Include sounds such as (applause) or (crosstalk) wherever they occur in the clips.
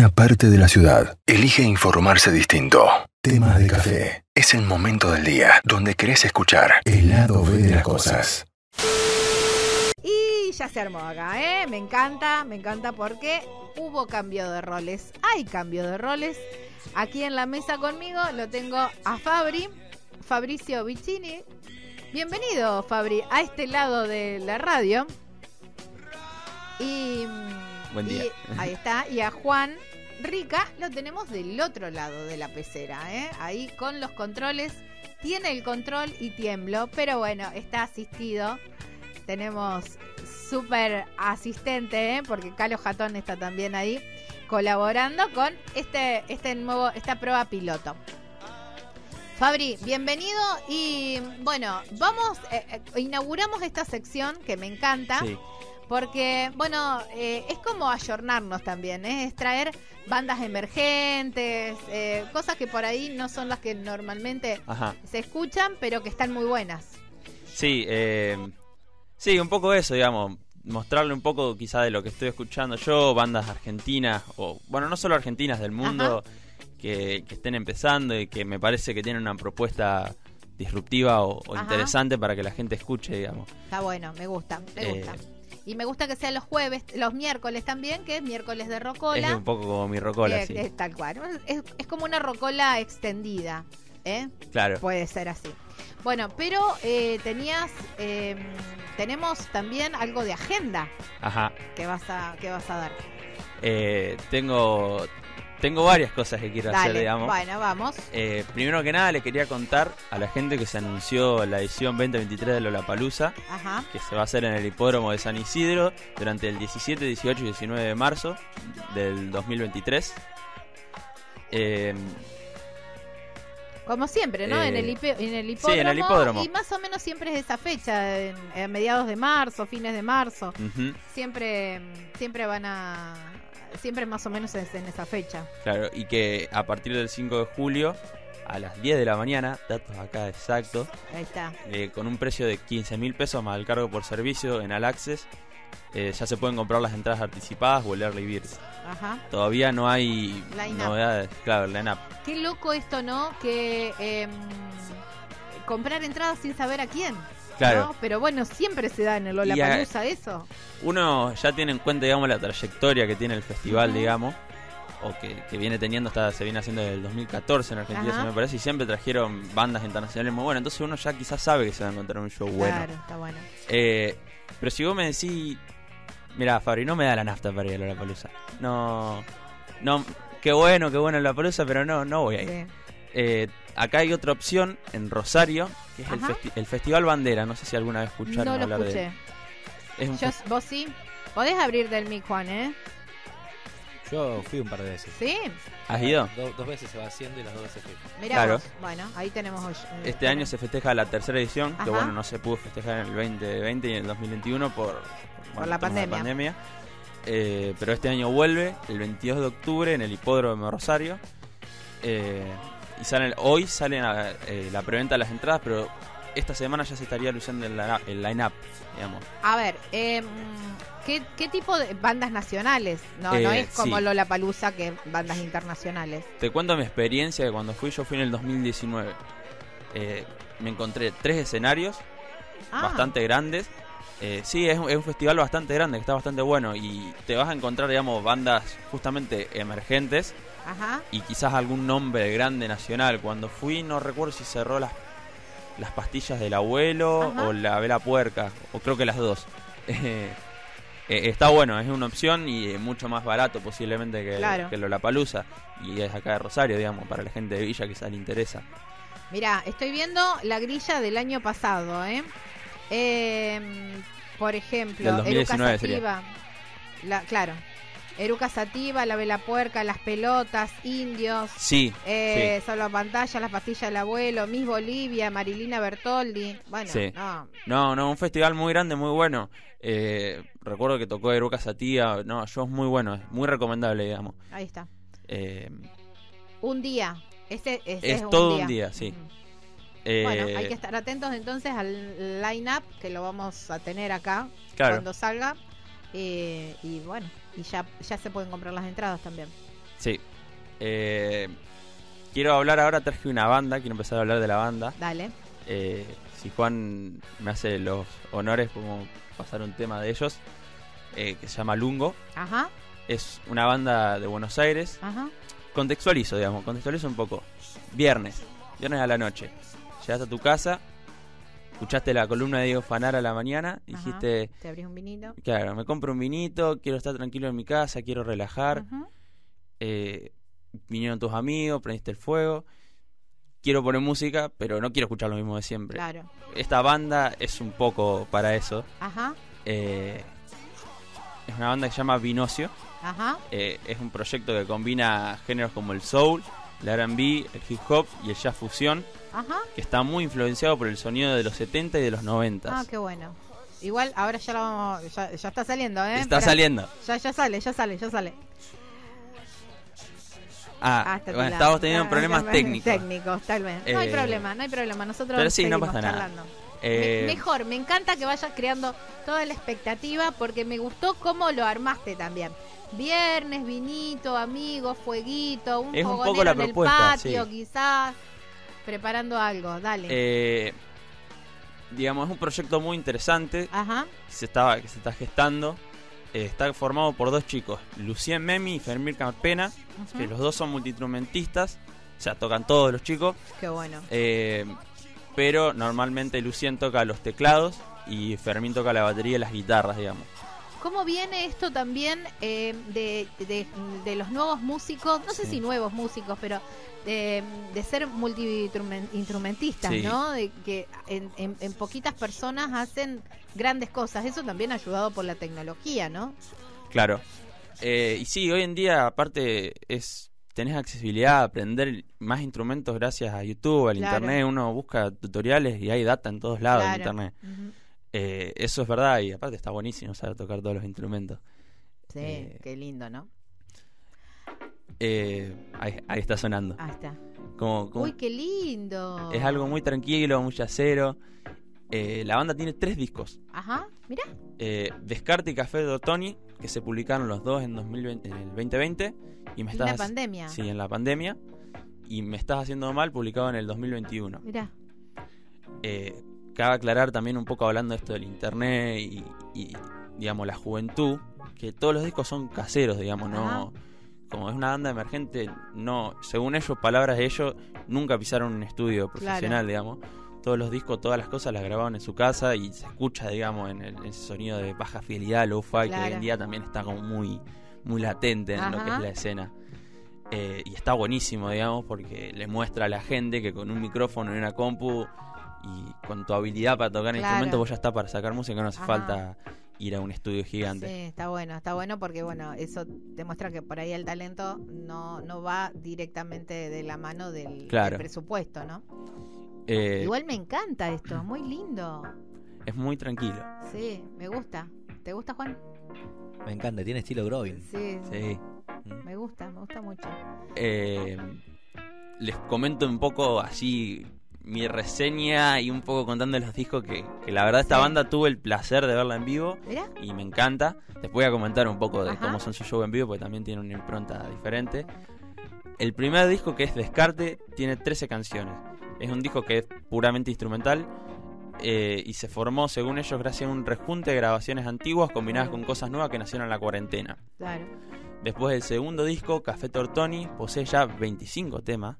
una parte de la ciudad. Elige informarse distinto. Temas de café. Es el momento del día donde querés escuchar el lado B de las cosas. Y ya se armó acá, ¿eh? Me encanta, me encanta porque hubo cambio de roles. Hay cambio de roles. Aquí en la mesa conmigo lo tengo a Fabri, Fabricio Vicini. Bienvenido, Fabri, a este lado de la radio. Y, Buen día. y ahí está. Y a Juan Rica lo tenemos del otro lado de la pecera, ¿eh? Ahí con los controles. Tiene el control y tiemblo, pero bueno, está asistido. Tenemos súper asistente, ¿eh? porque Calo Jatón está también ahí colaborando con este, este nuevo, esta prueba piloto. Fabri, bienvenido y bueno, vamos, eh, inauguramos esta sección que me encanta. Sí. Porque, bueno, eh, es como ayornarnos también, ¿eh? es traer bandas emergentes, eh, cosas que por ahí no son las que normalmente Ajá. se escuchan, pero que están muy buenas. Sí, eh, sí, un poco eso, digamos. Mostrarle un poco quizá de lo que estoy escuchando yo, bandas argentinas, o bueno, no solo argentinas del mundo, que, que estén empezando y que me parece que tienen una propuesta disruptiva o, o interesante para que la gente escuche, digamos. Está bueno, me gusta, me Eh, gusta. Y me gusta que sea los jueves, los miércoles también, que es miércoles de rocola. Es un poco como mi rocola, Eh, sí. eh, tal cual. Es, es como una rocola extendida, ¿eh? Claro. Puede ser así. Bueno, pero eh, tenías, eh, tenemos también algo de agenda Ajá. que vas a, que vas a dar. Eh, tengo, tengo varias cosas que quiero hacer, digamos. bueno, vamos. Eh, primero que nada, le quería contar a la gente que se anunció la edición 2023 de Lollapalooza, Ajá. que se va a hacer en el hipódromo de San Isidro durante el 17, 18 y 19 de marzo del 2023. Eh, Como siempre, ¿no? Eh, en, el en el sí, hipódromo. en el hipódromo. Y más o menos siempre es esa fecha, en, mediados de marzo, fines de marzo. Siempre, siempre van a. Siempre más o menos es en esa fecha. claro, y que a partir del 5 de julio a las 10 de la mañana, datos acá exactos, Ahí está. eh, con un precio de 15 mil pesos más el cargo por servicio en All Access, eh, ya se pueden comprar las entradas anticipadas o el Early Birds. Ajá. Todavía no hay novedades, claro, line-up. Qué loco esto, ¿no? Que em, comprar entradas sin saber a quién. Claro. ¿no? Pero bueno, siempre se da en el Lollapalooza eso. Uno ya tiene en cuenta, digamos, la trayectoria que tiene el festival, digamos, o que, que viene teniendo, hasta se viene haciendo desde el 2014 en Argentina, Ajá. se me parece, y siempre trajeron bandas internacionales muy buenas, entonces uno ya quizás sabe que se va a encontrar un show bueno. Claro, está bueno. Eh, pero si vos me decís, mira, Fabri, no me da la nafta para ir a la palusa. No, no, qué bueno, qué bueno la palusa, pero no, no voy a ir. Sí. Eh, acá hay otra opción en Rosario, que es el, festi- el Festival Bandera, no sé si alguna vez escucharon No lo hablar de escuché. él. Es un Yo, vos sí. Podés abrir del mic, Juan, ¿eh? Yo fui un par de veces. Sí. ¿Has ido? Do- dos veces se va haciendo y las dos veces fui. Mirá Claro. vos. Bueno, ahí tenemos hoy. eh, Este año se festeja la tercera edición, Ajá. que bueno, no se pudo festejar en el 2020 y en el 2021 por, bueno, la temas de pandemia. Eh, pero este año vuelve el 22 de octubre en el hipódromo de Rosario. Eh, y salen, hoy salen a- eh, la preventa de las entradas, pero esta semana ya se estaría luciendo el, el line-up, digamos. A ver, em, ¿qué, ¿qué tipo de bandas nacionales? No, no Eh, es como sí. Lollapalooza que bandas internacionales. Te cuento mi experiencia de cuando fui, yo fui en el 2019. Eh, me encontré tres escenarios Ah, bastante grandes. Eh, sí, es, es un festival bastante grande, que está bastante bueno y te vas a encontrar, digamos, bandas justamente emergentes Ajá. y quizás algún nombre grande nacional. Cuando fui no recuerdo si cerró las, las pastillas del abuelo Ajá. o la vela puerca, o creo que las dos. (laughs) Eh, eh, está bueno, es una opción y eh, mucho más barato posiblemente que, Claro. que Lollapalooza. Y es acá de Rosario, digamos, para la gente de Villa quizás le interesa. Mira, estoy viendo la grilla del año pasado, ¿eh? Em, por ejemplo, Del 2019 Eruca Sativa. La, claro. Eruca Sativa, La Vela Puerca, Las Pelotas, Indios, Sí, eh, Solo Pantalla, Las Pastillas del Abuelo, Miss Bolivia, Marilina Bertoldi. Bueno, Sí. no. No, no, un festival muy grande, muy bueno. Eh, recuerdo que tocó Eruca Satía. No, shows muy buenos, muy recomendable, digamos. Ahí está. Eh, Un día. Este, este Es todo un día, sí. Ujú. eh, Bueno, hay que estar atentos entonces al line-up que lo vamos a tener acá Claro. cuando salga. Eh, y bueno, y ya, ya se pueden comprar las entradas también. Sí. Eh, quiero hablar ahora, traje una banda, quiero empezar a hablar de la banda. Dale. Eh, si Juan me hace los honores, como pasar un tema de ellos, eh, que se llama Lungo. Ajá, Es una banda de Buenos Aires. ajá. Contextualizo, digamos, contextualizo un poco. Viernes, viernes a la noche. Llegaste a tu casa, escuchaste la columna de Diego Fanar a la mañana, Ajá. dijiste, Te abrís un vinito. claro, me compro un vinito, quiero estar tranquilo en mi casa, quiero relajar. Eh, vinieron tus amigos, prendiste el fuego. Quiero poner música, pero no quiero escuchar lo mismo de siempre. Claro. Esta banda es un poco para eso. Ajá, Eh, es una banda que se llama Vinocio. ajá. Eh, es un proyecto que combina géneros como el soul, el R&B, el hip hop y el jazz fusión, Ajá. que está muy influenciado por el sonido de los 70 y de los 90. Ah, qué bueno. Igual ahora ya lo vamos, ya, ya está saliendo, ¿eh? está saliendo. Ya, ya sale, ya sale, ya sale. Ah, Hasta bueno, tu estamos lado. teniendo Ah, problemas ah, técnicos. Técnicos, tal vez. No hay Eh, problema, no hay problema. Nosotros pero sí, no seguimos pasa nada. charlando. Eh, Me- mejor, me encanta que vayas creando toda la expectativa porque me gustó cómo lo armaste también. Viernes, vinito, amigos, fueguito, un Es un poco la en el patio, sí. quizás, preparando algo, dale. eh, digamos, es un proyecto muy interesante Ajá, que se, estaba, que se está gestando. Eh, está formado por dos chicos, Lucien Memi y Fermín Carpena, ujú. que los dos son multiinstrumentistas, o sea, tocan todos los chicos. qué bueno. Eh, pero normalmente Lucien toca los teclados y Fermín toca la batería y las guitarras, digamos. ¿Cómo viene esto también eh, de, de- de los nuevos músicos? No sé Sí. si nuevos músicos, pero de, de ser multiinstrumentistas, Sí. ¿no? De que en, en- en poquitas personas hacen grandes cosas. Eso también ha ayudado por la tecnología, ¿no? Claro. Eh, y sí, hoy en día, aparte, es tenés accesibilidad a aprender más instrumentos gracias a YouTube, al Claro. internet. Uno busca tutoriales y hay data en todos lados en Claro. internet. Eh, eso es verdad y aparte está buenísimo saber tocar todos los instrumentos. Sí, Eh, qué lindo, ¿no? Eh, ahí, ahí está sonando. Ahí está. Como, como- Uy, qué lindo. es algo muy tranquilo, muy yacero. Eh, la banda tiene tres discos. Ajá, mira. Eh, Descarte y Café de Ottoni, que se publicaron los dos en, 2020, en el 2020. Y me En la pandemia. Sí, en la pandemia. Y Me Estás Haciendo Mal, publicado en el 2021. Mira. Eh, cabe aclarar también un poco hablando de esto del internet y, y, digamos, la juventud, que todos los discos son caseros, digamos, no... Como es una banda emergente, no, según ellos, palabras de ellos, nunca pisaron un estudio profesional, digamos. Todos los discos, todas las cosas las grababan en su casa y se escucha, digamos, en el, en ese sonido de baja fidelidad, lo-fi, que hoy en día también está como muy, muy latente en lo que es la escena. Eh, y está buenísimo, digamos, porque le muestra a la gente que con un micrófono y una compu y con tu habilidad para tocar el Claro. instrumento, vos ya está para sacar música, no hace Ajá. falta ir a un estudio gigante. Sí, está bueno, está bueno porque bueno, eso demuestra que por ahí el talento no, no va directamente de la mano del, Claro. del presupuesto, ¿no? Eh, Igual me encanta esto, es muy lindo. es muy tranquilo. Sí, me gusta. ¿Te gusta, Juan? Me encanta, tiene estilo Grovin. Sí, Sí. Mm. me gusta, me gusta mucho. Eh, les comento un poco así mi reseña y un poco contando los discos que, que la verdad esta Sí. banda tuve el placer de verla en vivo Mira, y me encanta. Les voy a comentar un poco de Ajá. cómo son sus shows en vivo porque también tienen una impronta diferente. El primer disco que es Descarte tiene 13 canciones. Es un disco que es puramente instrumental eh, y se formó, según ellos, gracias a un rejunte de grabaciones antiguas combinadas con cosas nuevas que nacieron en la cuarentena. claro. Después del segundo disco, Café Tortoni, posee ya 25 temas.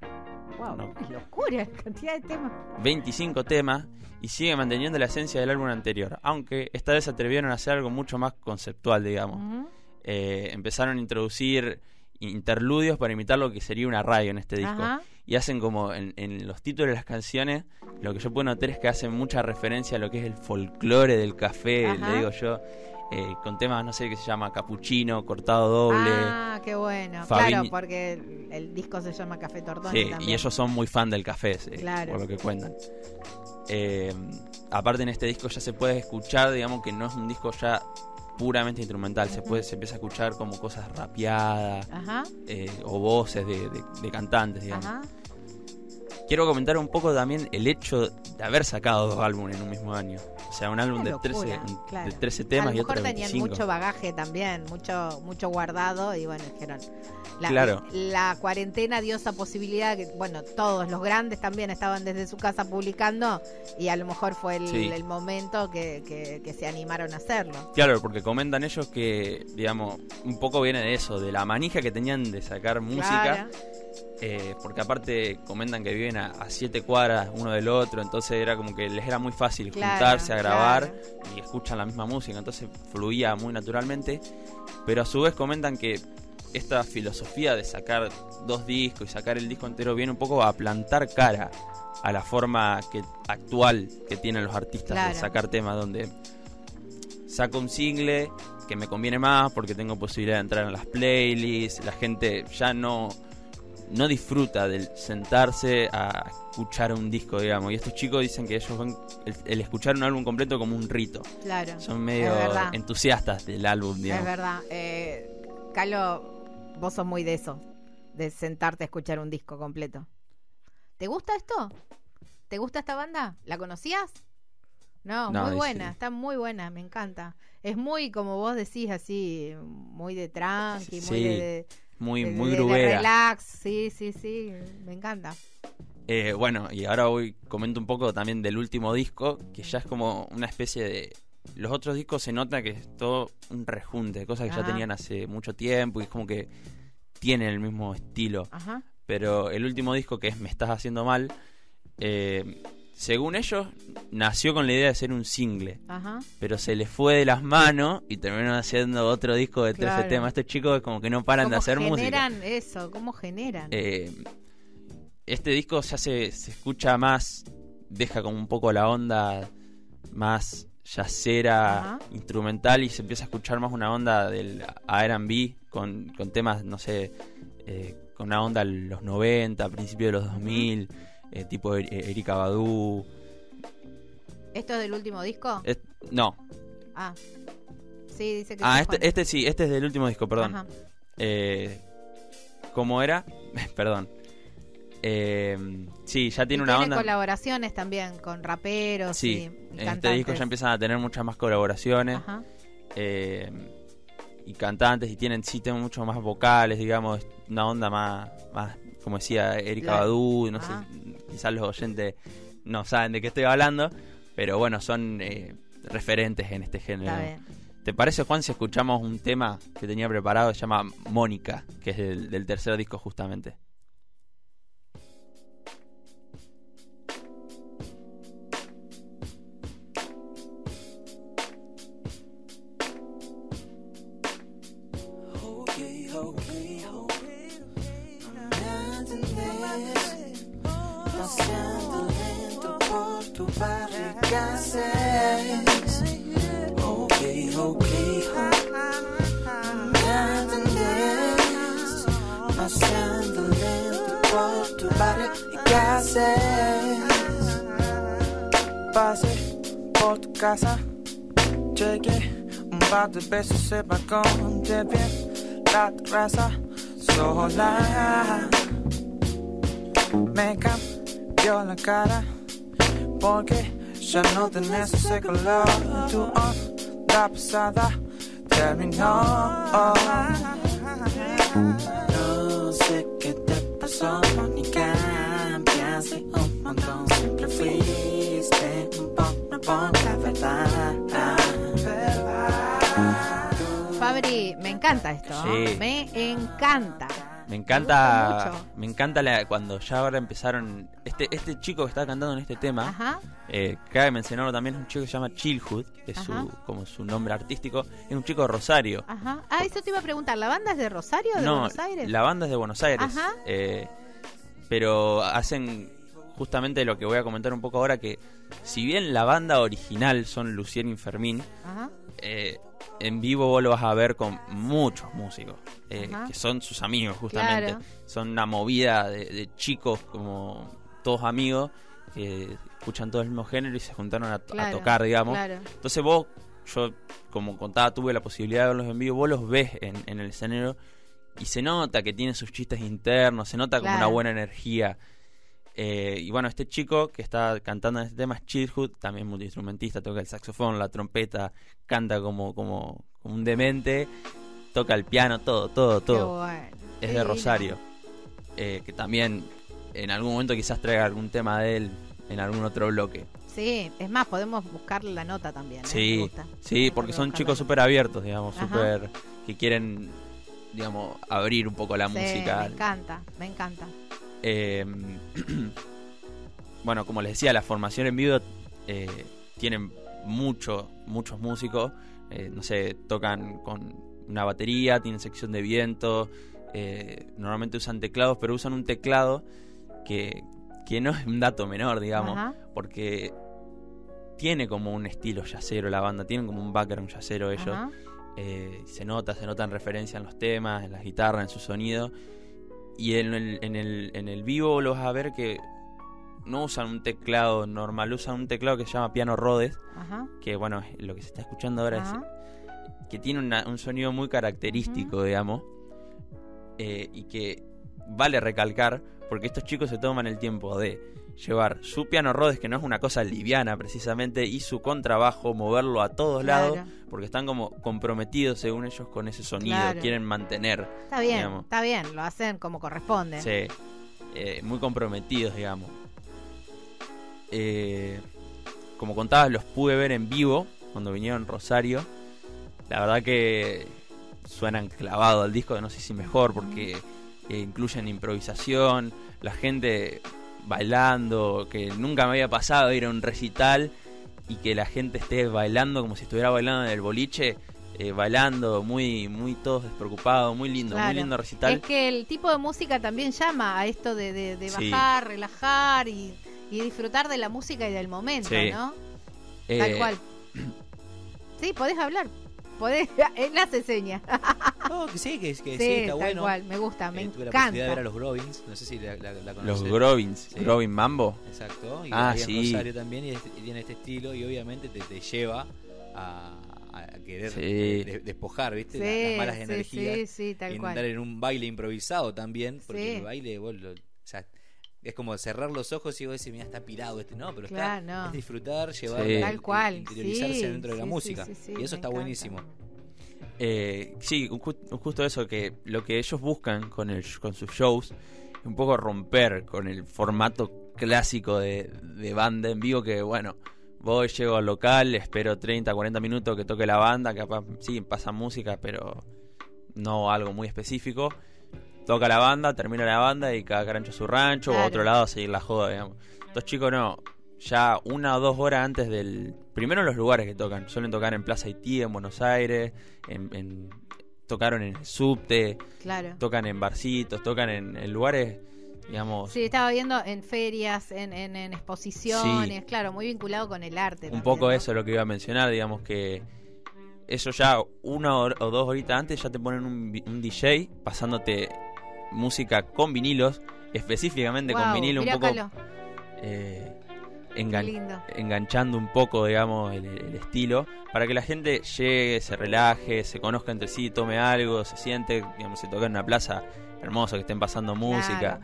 Wow, No. qué locura, (laughs) cantidad de temas. 25 temas y sigue manteniendo la esencia del álbum anterior, aunque esta vez se atrevieron a hacer algo mucho más conceptual, digamos. Eh, empezaron a introducir interludios para imitar lo que sería una radio en este disco. Ajá. Y hacen como en, en los títulos de las canciones, lo que yo puedo notar es que hacen mucha referencia a lo que es el folclore del café, Ajá. le digo yo, eh, con temas, no sé, que se llama capuchino, cortado doble. Ah, qué bueno. Claro, porque el, el disco se llama Café Tortoni Sí, también. y ellos son muy fan del café, Claro. por lo que cuentan. Eh, aparte en este disco ya se puede escuchar, digamos que no es un disco ya puramente instrumental, se puede se empieza a escuchar como cosas rapeadas eh, o voces de, de- de cantantes, digamos. ajá. Quiero comentar un poco también el hecho de haber sacado dos álbumes en un mismo año. O sea, un álbum de 13, locura, un- claro. de 13 a temas lo y otro mejor de tenían 25. mucho bagaje también, mucho mucho guardado y bueno, dijeron, La, Claro. la cuarentena dio esa posibilidad que, bueno, todos los grandes también estaban desde su casa publicando y a lo mejor fue el, Sí. el momento que, que- que se animaron a hacerlo. Claro, porque comentan ellos que, digamos, un poco viene de eso, de la manija que tenían de sacar música. Claro. Eh, porque aparte comentan que viven a, a siete cuadras uno del otro, entonces era como que les era muy fácil Claro, juntarse a grabar claro. y escuchan la misma música, entonces fluía muy naturalmente. Pero a su vez comentan que esta filosofía de sacar dos discos y sacar el disco entero viene un poco a plantar cara a la forma que, actual que tienen los artistas Claro. de sacar temas donde saco un single que me conviene más porque tengo posibilidad de entrar en las playlists, la gente ya no no disfruta del sentarse a escuchar un disco, digamos. Y estos chicos dicen que ellos ven el, el escuchar un álbum completo como un rito. Claro. Son medio Es entusiastas del álbum, Es digamos. verdad. Eh, Calo, vos sos muy de eso, de sentarte a escuchar un disco completo. ¿Te gusta esto? ¿Te gusta esta banda? ¿La conocías? No, No, muy buena, está muy buena, me encanta. Es muy, como vos decís, así, muy de tranqui, muy de, Muy, de- muy de grubera. relax. Sí, sí, sí, me encanta. Eh, bueno, y ahora voy comento un poco también del último disco, que ya es como una especie de... Los otros discos se nota que es todo un rejunte, de cosas que Ajá. ya tenían hace mucho tiempo y es como que tienen el mismo estilo. Ajá. Pero el último disco, que es Me Estás Haciendo Mal, eh, según ellos, nació con la idea de ser un single. Ajá. Pero se les fue de las manos y terminaron haciendo otro disco de 13 Claro. temas. Estos chicos como que no paran de ¿Cómo hacer música. generan eso? ¿Cómo generan? Eh, este disco ya se, se escucha más, deja como un poco la onda más yacera, Ajá. instrumental y se empieza a escuchar más una onda del R&B con, con temas, no sé, eh, con una onda de los 90, principios de los 2000, eh, tipo Er- Erika Badu. ¿Esto es del último disco? Es- no, Ah. Sí, dice que ah, este, Juan. este sí, este es del último disco, perdón. Ajá. Eh, ¿Cómo era? (laughs) perdón. Eh, sí, ya tiene Y una onda... colaboraciones también con raperos Sí, y, y en este disco ya empiezan a tener muchas más colaboraciones Ajá. eh, y cantantes y tienen sí tienen mucho más vocales, digamos, una onda más, más como decía Erika. Badu, no Ajá. sé, quizás los oyentes no saben de qué estoy hablando, pero bueno, son eh, referentes en este género. Está bien. ¿Te parece, Juan, si escuchamos un tema que tenía preparado, se llama Mónica, que es del, del tercer disco justamente? Por tu barriga seis. Pasé por tu casa, llegué un par de besos el balcón, te vi la terraza sola. Me cambió la cara porque ya no tenés ese color. Tu onda pasada terminó. Mónica. Cambiaste un montón. Siempre fuiste un poco la verdad. Fabri, me encanta esto. ¿no? Sí. Me encanta. Me encanta, me encanta la- cuando ya ahora empezaron este este chico que está cantando en este tema. Ajá. Eh, cabe mencionarlo también, es un chico que se llama Chillhood, que es Ajá. su, como su nombre artístico. Es un chico de Rosario. Ajá. Ah, eso te iba a preguntar. ¿La banda es de Rosario o de no, Buenos Aires? la banda es de Buenos Aires. Ajá. eh, pero hacen justamente lo que voy a comentar un poco ahora, que si bien la banda original son Lucien y Fermín, Ajá. Eh, en vivo vos lo vas a ver con muchos músicos, eh, que son sus amigos justamente. Claro. Son una movida de, de chicos como todos amigos, que escuchan todo el mismo género y se juntaron a, tocar, digamos. Claro. Entonces vos, yo como contaba, tuve la posibilidad de verlos en vivo, vos los ves en, en el escenario y se nota que tienen sus chistes internos, se nota como una buena energía. Eh, y bueno, este chico que está cantando en este tema es Childhood, también multiinstrumentista, toca el saxofón, la trompeta, canta como, como, como un demente. toca el piano, todo, todo, todo. bueno. Es de. Rosario. Eh, que también en algún momento quizás traiga algún tema de él en algún otro bloque. Sí, es más, podemos buscar la nota también. ¿eh? Me Sí, gusta. sí, porque son chicos súper abiertos, digamos, súper que quieren, digamos, abrir un poco la. Sí, música. Me encanta, me encanta. Eh, (clears throat) bueno, como les decía, la formación en vivo eh, tienen mucho, muchos músicos. eh, no sé, tocan con una batería, tienen sección de viento. eh, normalmente usan teclados, pero usan un teclado que, que no es un dato menor, digamos, Ajá. porque tiene como un estilo yacero la banda, tienen como un background yacero ellos. Se nota, se nota en referencia en los temas, en las guitarras, en su sonido. Y en el, en el, en el vivo lo vas a ver que no usan un teclado normal, usan un teclado que se llama piano Rhodes, Ajá. que bueno, lo que se está escuchando ahora Ajá. es que tiene una- un sonido muy característico, digamos, eh, y que vale recalcar, porque estos chicos se toman el tiempo de llevar su piano Rhodes, que no es una cosa liviana precisamente, y su contrabajo, moverlo a todos Claro. lados, porque están como comprometidos según ellos con ese sonido, Claro. quieren mantener, Está bien, digamos. está bien, lo hacen como corresponde. sí, eh, muy comprometidos, digamos. Eh, como contabas, los pude ver en vivo cuando vinieron Rosario. La verdad que suenan clavado al disco, no sé si mejor, porque incluyen improvisación, la gente bailando, que nunca me había pasado ir a un recital y que la gente esté bailando como si estuviera bailando en el boliche, eh, bailando, muy, muy todos despreocupados, muy lindo, Claro. muy lindo recital. Es que el tipo de música también llama a esto de, de- de Sí. bajar, relajar y, y disfrutar de la música y del momento, Sí. ¿no? Tal Eh, cual. (clears throat) Sí, podés hablar. Podés, (laughs) él hace señas. No, que sí, que, que sí, sí, está bueno. cual, me gusta, me Eh, tuve la posibilidad de ver a encanta. los Grovins, no sé si la, la, la Los. Grovins, Sí. Grovin Mambo. Exacto, y Ah, sí. Rosario también, y, y tiene este estilo, y obviamente te, te lleva a, a querer Sí. de- de- despojar, ¿viste? La- Sí, las malas sí, energías. sí, sí, tal y cual. andar en un baile improvisado también, porque Sí. el baile, vos lo- es como cerrar los ojos y vos decís, mira, está pirado este, no, pero Claro, está, no. es disfrutar, llevar, Sí. Tal cual, interiorizarse sí, dentro de la música, sí, sí, sí, y eso está encanta. buenísimo. Eh, sí, ju- justo eso, que lo que ellos buscan con, el, con sus shows es un poco romper con el formato clásico de, de banda en vivo que, bueno, voy, llego al local, espero 30, 40 minutos que toque la banda, capaz, sí, pasa música, pero no algo muy específico. Toca la banda, termina la banda y cada carancho a su rancho o a otro lado a seguir la joda, digamos. Estos chicos no, ya una o dos horas antes del... Primero los lugares que tocan, suelen tocar en Plaza Haití, en Buenos Aires, en, en- tocaron en el subte, Claro. tocan en barcitos, tocan en, en lugares, digamos, Sí, estaba viendo en ferias, en, en, en exposiciones, claro, muy vinculado con el arte. un también, poco ¿no? eso es lo que iba a mencionar, digamos que eso ya una o dos horitas antes ya te ponen un DJ pasándote música con vinilos, específicamente con vinilo, un poco eh, engan- enganchando un poco, digamos, el, el estilo, para que la gente llegue, se relaje, se conozca entre sí, tome algo, se siente, digamos, se toca en una plaza hermosa, que estén pasando música. Claro.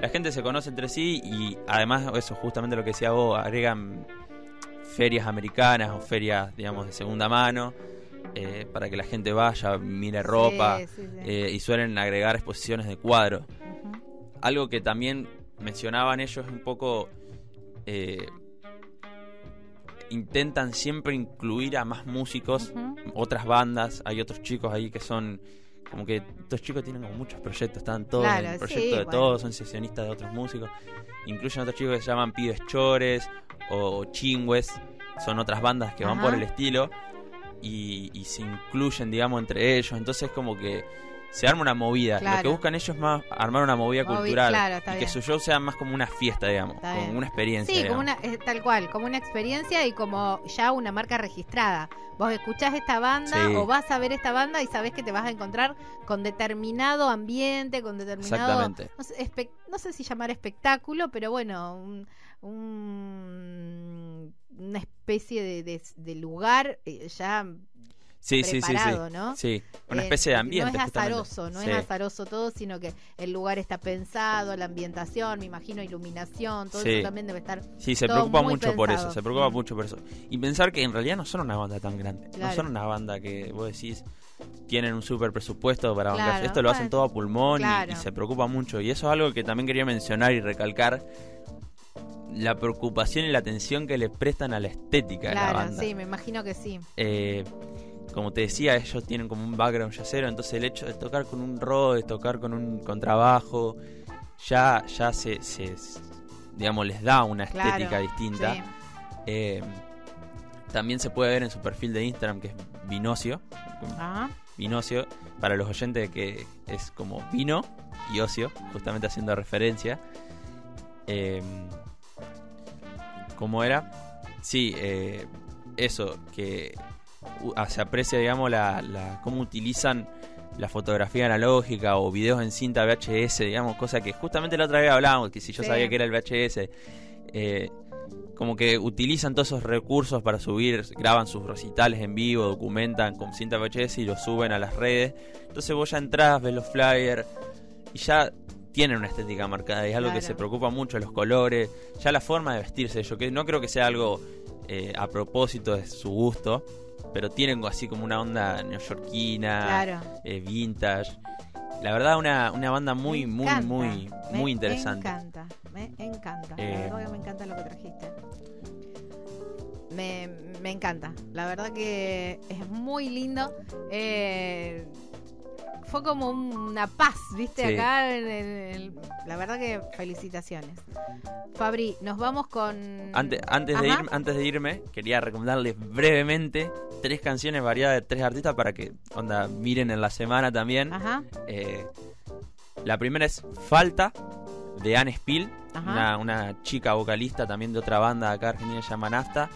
La gente se conoce entre sí y además, eso justamente lo que decía vos, agregan ferias americanas o ferias, digamos, de segunda mano, eh, para que la gente vaya, mire ropa, Sí, sí, sí. eh, y suelen agregar exposiciones de cuadros algo que también mencionaban ellos un poco eh, intentan siempre incluir a más músicos otras bandas hay otros chicos ahí que son como que estos chicos tienen como muchos proyectos están todos Claro, en el sí, proyecto de bueno. todos son sesionistas de otros músicos. Incluyen otros chicos que se llaman pibes chores o chingües son otras bandas que van por el estilo y, y se incluyen digamos entre ellos entonces como que se arma una movida lo que buscan ellos es más armar una movida Movi- cultural claro, y que su show sea más como una fiesta digamos Está como bien. una experiencia Sí, como una, eh, tal cual, como una experiencia y como ya una marca registrada. Vos escuchás esta banda Sí. o vas a ver esta banda y sabés que te vas a encontrar con determinado ambiente, con determinado... Exactamente. No sé, no sé si llamar espectáculo, pero bueno, un- un- una especie de, de- de lugar eh, ya Sí, sí, sí, sí. preparado, ¿no? Sí, una Eh, especie de ambiente. No es azaroso, no Sí. es azaroso todo, sino que el lugar está pensado, la ambientación, me imagino iluminación, todo Sí. eso también debe estar. Sí, se todo preocupa muy mucho por eso, se preocupa mucho por eso. Y pensar que en realidad no son una banda tan grande, no son una banda que vos decís tienen un super presupuesto para. Claro, Esto lo hacen todo a pulmón y, se preocupa mucho. Y eso es algo que también quería mencionar y recalcar. La preocupación y la atención que le prestan a la estética de la Claro, banda. sí, me imagino que sí. Eh, como te decía, ellos tienen como un background yacero, entonces el hecho de tocar con un rod, de tocar con un contrabajo, ya, ya se, se- digamos, les da una Claro, estética distinta. sí. Eh, también se puede ver en su perfil de Instagram, que es Vinocio. Ajá. Vinocio, para los oyentes que es como vino y ocio, justamente haciendo referencia. Eh, ¿Cómo era? Sí, eh, eso, que ah, se aprecia, digamos, la, la- cómo utilizan la fotografía analógica o videos en cinta VHS, digamos, cosa que justamente la otra vez hablábamos, que si yo Sí. sabía que era el VHS, eh, como que utilizan todos esos recursos para subir, graban sus recitales en vivo, documentan con cinta VHS y los suben a las redes. Entonces vos ya entrás, ves los flyers y ya tienen una estética marcada. Y es algo que se preocupa mucho, los colores, ya la forma de vestirse. Yo que no creo que sea algo eh, a propósito de su gusto, pero tienen así como una onda neoyorquina, Claro. eh, vintage. La verdad, una, una banda muy, Me muy, muy, me muy interesante. encanta, me encanta. Eh, La verdad que me encanta lo que trajiste. Me, me encanta. La verdad que es muy lindo. Eh, fue como una paz, ¿viste? Sí. Acá. en el- la verdad que felicitaciones. Fabri, nos vamos con. Antes, antes, de antes de irme, quería recomendarles brevemente tres canciones variadas de tres artistas para que onda, miren en la semana también. Ajá. Eh, la primera es Falta, de Anne Spill, una, una chica vocalista también de otra banda acá argentina que se llama Nafta,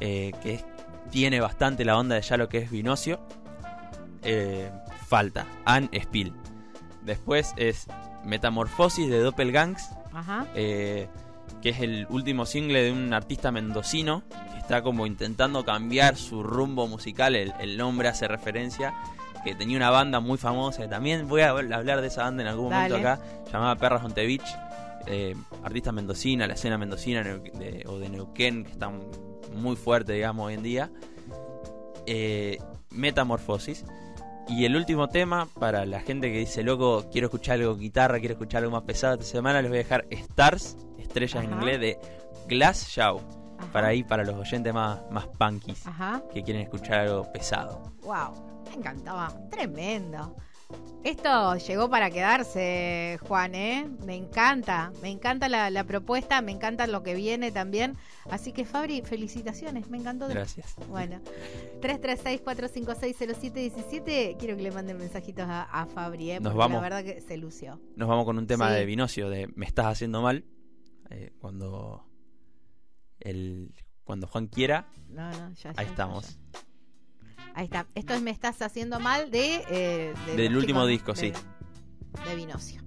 eh, que es- tiene bastante la onda de ya lo que es Vinocio. Eh, Falta, Anne Spill. Después es Metamorfosis de Doppelgangs, Ajá. eh, que es el último single de un artista mendocino que está como intentando cambiar su rumbo musical. El, el nombre hace referencia que tenía una banda muy famosa. También voy a hablar de esa banda en algún momento acá, llamada Perras on the Beach. eh, artista mendocina, la escena mendocina de- o de Neuquén, que está muy fuerte, digamos, hoy en día. Eh, Metamorfosis. Y el último tema, para la gente que dice, loco, quiero escuchar algo guitarra, quiero escuchar algo más pesado esta semana, les voy a dejar Stars, estrellas en inglés, de Glass Show. Ajá. Para ahí, para los oyentes más, más punkies, Ajá. que quieren escuchar algo pesado. Wow, me encantaba, tremendo. Esto llegó para quedarse, Juan, ¿eh? Me encanta, me encanta la, la propuesta, me encanta lo que viene también. Así que, Fabri, felicitaciones, me encantó. de- Gracias. Bueno, 336-456-0717, quiero que le manden mensajitos a, a Fabri, ¿eh? Nos Porque vamos. La verdad que se lució. Nos vamos con un tema Sí. de Vinocio, de Me estás haciendo mal. eh, cuando el cuando Juan quiera, No, no, ya, ya, ahí estamos. ya. Ahí está. Esto es Me Estás Haciendo Mal de... Eh, Del último disco, sí. De Vinocio.